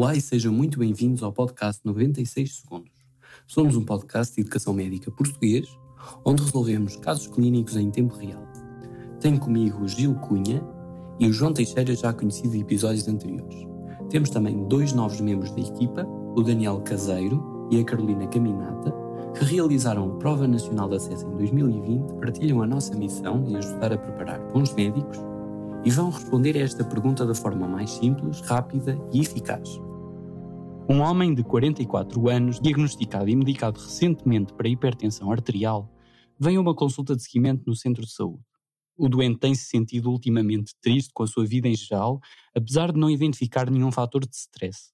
Olá e sejam muito bem-vindos ao podcast 96 Segundos. Somos um podcast de educação médica português, onde resolvemos casos clínicos em tempo real. Tenho comigo o Gil Cunha e o João Teixeira, já conhecido de episódios anteriores. Temos também dois novos membros da equipa, o Daniel Caseiro e a Carolina Caminata, que realizaram a Prova Nacional de Acesso em 2020, partilham a nossa missão de ajudar a preparar bons médicos e vão responder a esta pergunta da forma mais simples, rápida e eficaz. Um homem de 44 anos, diagnosticado e medicado recentemente para hipertensão arterial, vem a uma consulta de seguimento no centro de saúde. O doente tem se sentido ultimamente triste com a sua vida em geral, apesar de não identificar nenhum fator de stress.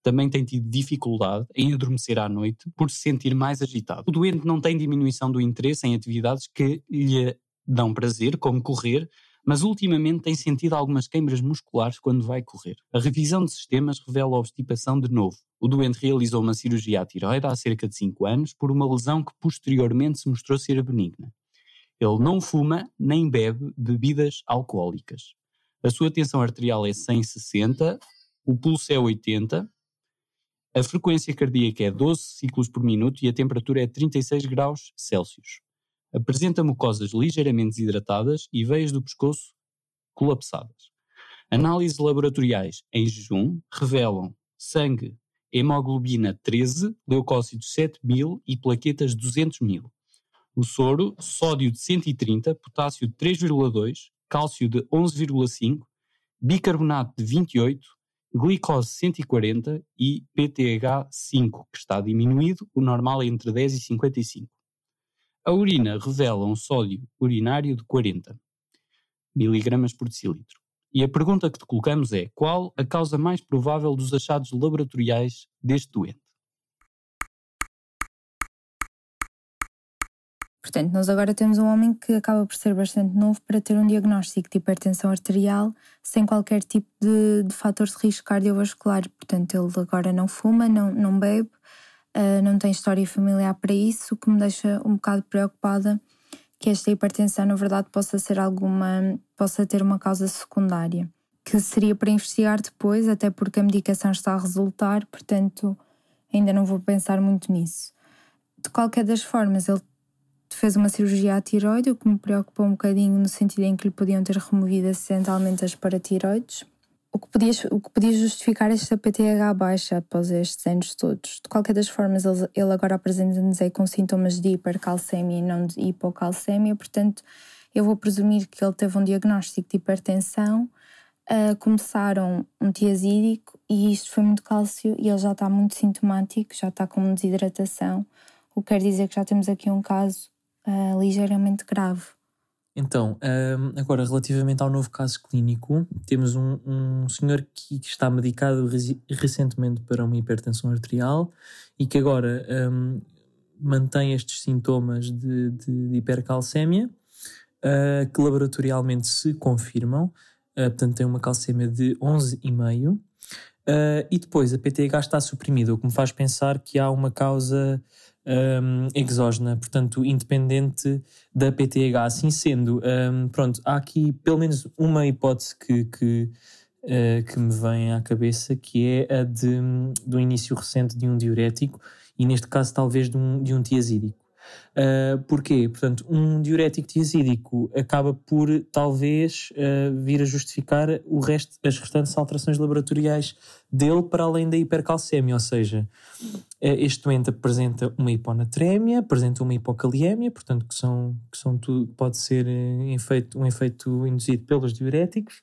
Também tem tido dificuldade em adormecer à noite por se sentir mais agitado. O doente não tem diminuição do interesse em atividades que lhe dão prazer, como correr, mas ultimamente tem sentido algumas queimbras musculares quando vai correr. A revisão de sistemas revela obstipação de novo. O doente realizou uma cirurgia à tiroide há cerca de 5 anos por uma lesão que posteriormente se mostrou ser benigna. Ele não fuma nem bebe bebidas alcoólicas. A sua tensão arterial é 160, o pulso é 80, a frequência cardíaca é 12 ciclos por minuto e a temperatura é 36 graus Celsius. Apresenta mucosas ligeiramente desidratadas e veias do pescoço colapsadas. Análises laboratoriais em jejum revelam sangue, hemoglobina 13, leucócitos 7000 e plaquetas 200 mil. O soro, sódio de 130, potássio de 3,2, cálcio de 11,5, bicarbonato de 28, glicose 140 e PTH 5, que está diminuído, o normal é entre 10 e 55. A urina revela um sódio urinário de 40 mg por decilitro. E a pergunta que te colocamos é: qual a causa mais provável dos achados laboratoriais deste doente? Portanto, nós agora temos um homem que acaba por ser bastante novo para ter um diagnóstico de hipertensão arterial sem qualquer tipo de, de fator de risco cardiovascular. Portanto, ele agora não fuma, não, não bebe, uh, não tem história familiar para isso, o que me deixa um bocado preocupada que esta hipertensão, na verdade, possa ser alguma, possa ter uma causa secundária, que seria para investigar depois, até porque a medicação está a resultar, portanto, ainda não vou pensar muito nisso. De qualquer das formas, ele fez uma cirurgia à tiroide, o que me preocupou um bocadinho no sentido em que lhe podiam ter removido acidentalmente as paratiroides o que, podia, o que podia justificar esta PTH baixa após estes anos todos. De qualquer das formas, ele, ele agora apresenta-nos aí com sintomas de hipercalcemia e não de hipocalcemia, portanto, eu vou presumir que ele teve um diagnóstico de hipertensão, uh, começaram um tiazídico e isto foi muito cálcio e ele já está muito sintomático, já está com desidratação, o que quer dizer que já temos aqui um caso uh, ligeiramente grave. Então, um, agora relativamente ao novo caso clínico, temos um, um senhor que, que está medicado recentemente para uma hipertensão arterial e que agora um, mantém estes sintomas de, de, de uh, que laboratorialmente se confirmam, uh, portanto tem uma calcémia de 11,5, uh, e depois a PTH está suprimida, o que me faz pensar que há uma causa um, exógena, portanto, independente da PTH. Assim sendo, um, pronto, há aqui pelo menos uma hipótese que, que, uh, que me vem à cabeça, que é a de, do início recente de um diurético, e neste caso, talvez de um, de um tiazídico. Uh, porquê? Portanto, um diurético tiazídico acaba por talvez uh, vir a justificar o resto, as restantes alterações laboratoriais dele para além da hipercalcemia, ou seja, uh, este doente apresenta uma hiponatrémia, apresenta uma hipocaliemia, portanto, que são, que são tudo, pode ser efeito, um efeito induzido pelos diuréticos.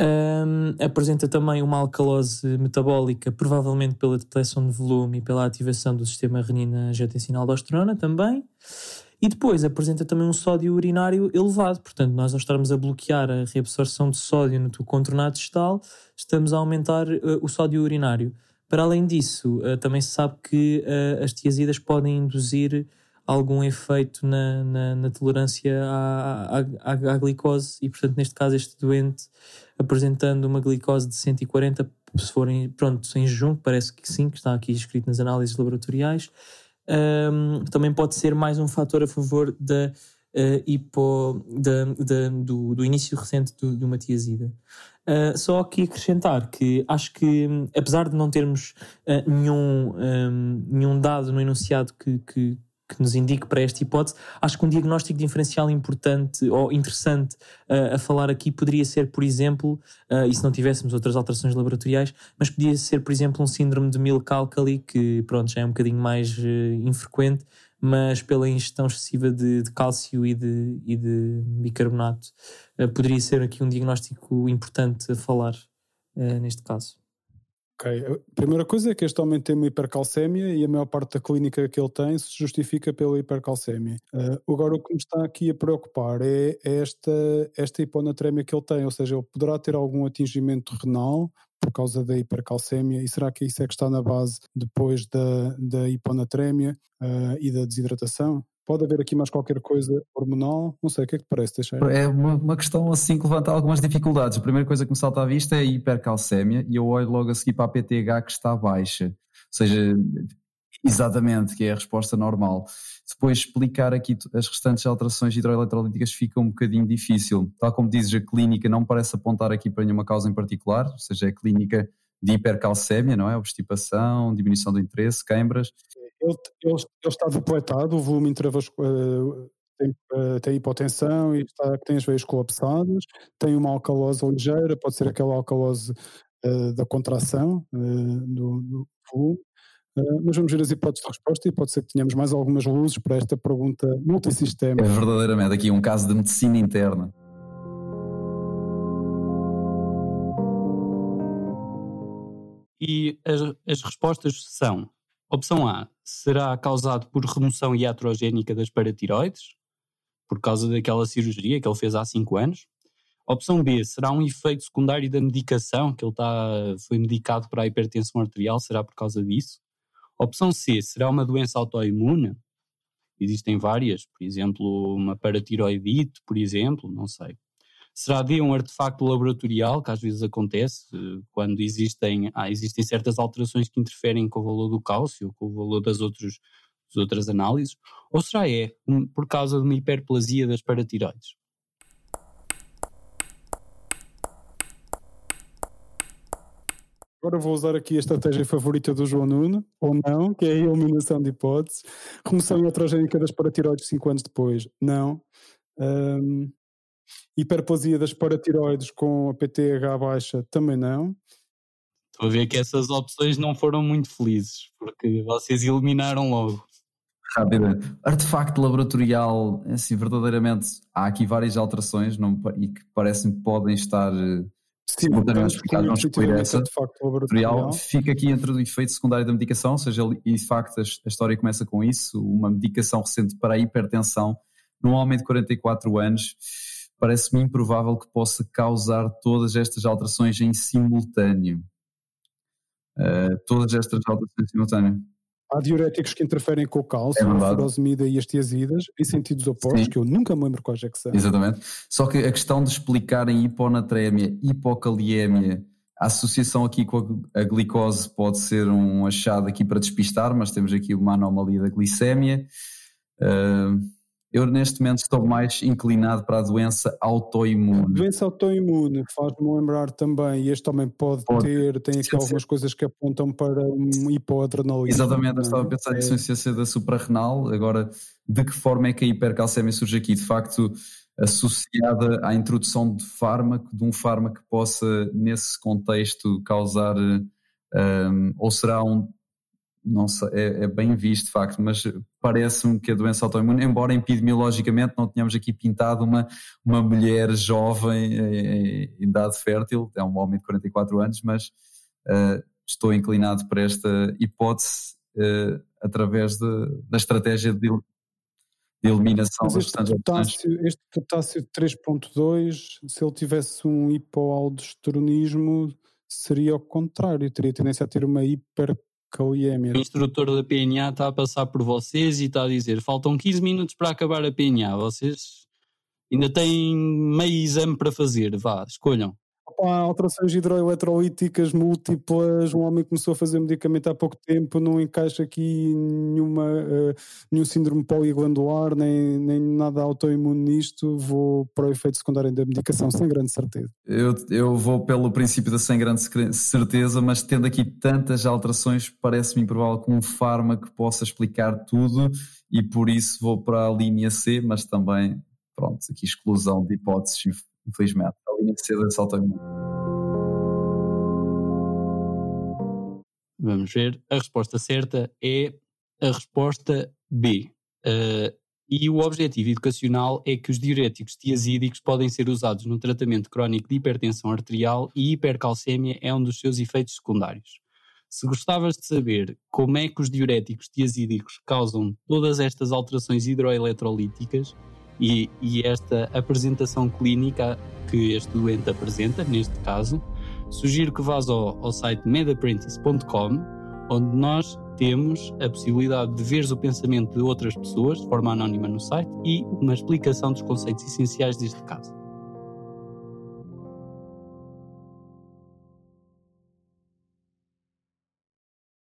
Um, apresenta também uma alcalose metabólica, provavelmente pela detecção de volume e pela ativação do sistema renina-angiotensina-aldosterona também. E depois apresenta também um sódio urinário elevado, portanto, nós ao estarmos a bloquear a reabsorção de sódio no teu contornado distal, estamos a aumentar uh, o sódio urinário. Para além disso, uh, também se sabe que uh, as tiazidas podem induzir algum efeito na, na, na tolerância à, à, à, glicose e, portanto, neste caso, este doente apresentando uma glicose de 140, se forem, pronto, em jejum, parece que sim, que está aqui escrito nas análises laboratoriais, um, também pode ser mais um fator a favor da uh, hipo, da, do, do início recente do, uma tiazida. Uh, só aqui acrescentar que acho que, apesar de não termos uh, nenhum, um, nenhum dado no enunciado que, que, que, nos indique para esta hipótese, acho que um diagnóstico diferencial importante ou interessante uh, a falar aqui poderia ser, por exemplo, e se não tivéssemos outras alterações laboratoriais, mas podia ser, por exemplo, um síndrome de Milk-Alkali, que pronto, já é um bocadinho mais infrequente, mas pela ingestão excessiva de, de cálcio e de, e de bicarbonato, uh, poderia ser aqui um diagnóstico importante a falar uh, neste caso. Ok, a primeira coisa é que este homem tem uma hipercalcémia e a maior parte da clínica que ele tem se justifica pela hipercalcémia. Uh, agora, o que me está aqui a preocupar é esta, esta hiponatrémia que ele tem, ou seja, ele poderá ter algum atingimento renal por causa da hipercalcemia e será que isso é que está na base depois da, da hiponatrémia uh, e da desidratação? Pode haver aqui mais qualquer coisa hormonal? Não sei, o que é que parece, Teixeira? É uma, uma, questão assim que levanta algumas dificuldades. A primeira coisa que me salta à vista é a hipercalcemia e eu olho logo a seguir para a PTH que está baixa. Ou seja, Exatamente, que é a resposta normal. Depois explicar aqui as restantes alterações hidroeletrolíticas fica um bocadinho difícil. Tal como dizes, a clínica não parece apontar aqui para nenhuma causa em particular, ou seja, é a clínica de hipercalcémia, não é? Obstipação, diminuição do interesse, queimbras. Ele, ele, ele está depletado, o volume intravascular uh, tem, uh, tem, hipotensão e está, tem as veias colapsadas, tem uma alcalose ligeira, pode ser aquela alcalose uh, da contração do, do volume Uh, mas vamos ver as hipóteses de resposta e pode ser que tenhamos mais algumas luzes para esta pergunta multissistema. É verdadeiramente aqui um caso de medicina interna. E as, as respostas são: opção A, será causado por remoção iatrogénica das paratiroides, por causa daquela cirurgia que ele fez há 5 anos. Opção B, será um efeito secundário da medicação, que ele está, foi medicado para a hipertensão arterial, será por causa disso? Opção C, será uma doença autoimune? Existem várias, por exemplo, uma paratiroidite, por exemplo, não sei. Será D um artefacto laboratorial, que às vezes acontece eh, quando existem, ah, existem certas alterações que interferem com o valor do cálcio, com o valor das, outros, das outras análises? Ou será E, um, por causa de uma hiperplasia das paratiroides? Agora vou usar aqui a estratégia favorita do João Nuno, ou não, que é a eliminação de hipóteses. Remoção iatrogénica das paratiroides 5 anos depois, não. Um, hiperplasia das paratiroides com a PTH baixa, também não. Estou a ver que essas opções não foram muito felizes, porque vocês eliminaram logo. Rapidamente. Artefacto laboratorial, assim, verdadeiramente, há aqui várias alterações não, e que parece-me podem estar eh, simultaneamente explicados, vamos excluir essa. Laboratorial. Fica aqui entre o efeito secundário da medicação, ou seja, e de facto a, a história começa com isso, uma medicação recente para a hipertensão num homem de 44 anos, parece-me improvável que possa causar todas estas alterações em simultâneo. Uh, todas estas alterações em simultâneo. Há diuréticos que interferem com o cálcio, é a furosemida e as tiazidas, em sentidos opostos, Sim. que eu nunca me lembro quais é que são. Exatamente. Só que a questão de explicarem hiponatrémia, hipocaliemia, a associação aqui com a glicose pode ser um achado aqui para despistar, mas temos aqui uma anomalia da glicémia. Uh, eu neste momento estou mais inclinado para a doença autoimune. Doença autoimune faz-me lembrar também, e este também pode, pode. ter, tem aqui algumas coisas que apontam para um hipoadrenalismo. Exatamente, eu estava a pensar é. nisso em ciência da suprarrenal, agora de que forma é que a hipercalcemia surge aqui? De facto, associada à introdução de fármaco, de um fármaco que possa, nesse contexto, causar, um, ou será um não sei, é, é, bem visto de facto, mas parece-me que a doença autoimune, embora epidemiologicamente não tenhamos aqui pintado uma, uma mulher jovem em, em idade fértil, é um homem de 44 anos, mas uh, estou inclinado para esta hipótese uh, através de, da estratégia de, de eliminação. Mas este potássio, este potássio 3.2, se ele tivesse um hipoaldosteronismo, seria o contrário, teria tendência a ter uma hiper o instrutor da PNA está a passar por vocês e está a dizer: faltam 15 minutos para acabar a PNA. Vocês ainda têm meio exame para fazer. Vá, escolham. Opa, alterações hidroeletrolíticas múltiplas, um homem começou a fazer medicamento há pouco tempo, não encaixa aqui nenhuma, uh, nenhum síndrome poliglandular, nem, nem nada autoimune nisto, vou para o efeito secundário da medicação, sem grande certeza. Eu, eu vou pelo princípio da sem grande certeza, mas tendo aqui tantas alterações, parece-me improvável que um fármaco possa explicar tudo e por isso vou para a linha C, mas também, pronto, aqui exclusão de hipóteses, infelizmente. A linha C da autoimune. Vamos ver. A resposta certa é a resposta B. Uh, e o objetivo educacional é que os diuréticos tiazídicos podem ser usados no tratamento crónico de hipertensão arterial e hipercalcémia é um dos seus efeitos secundários. Se gostavas de saber como é que os diuréticos tiazídicos causam todas estas alterações hidroeletrolíticas e, e esta apresentação clínica que este doente apresenta, neste caso, sugiro que vás ao, ao site medapprentice.com, onde nós temos a possibilidade de veres o pensamento de outras pessoas de forma anónima no site e uma explicação dos conceitos essenciais deste caso.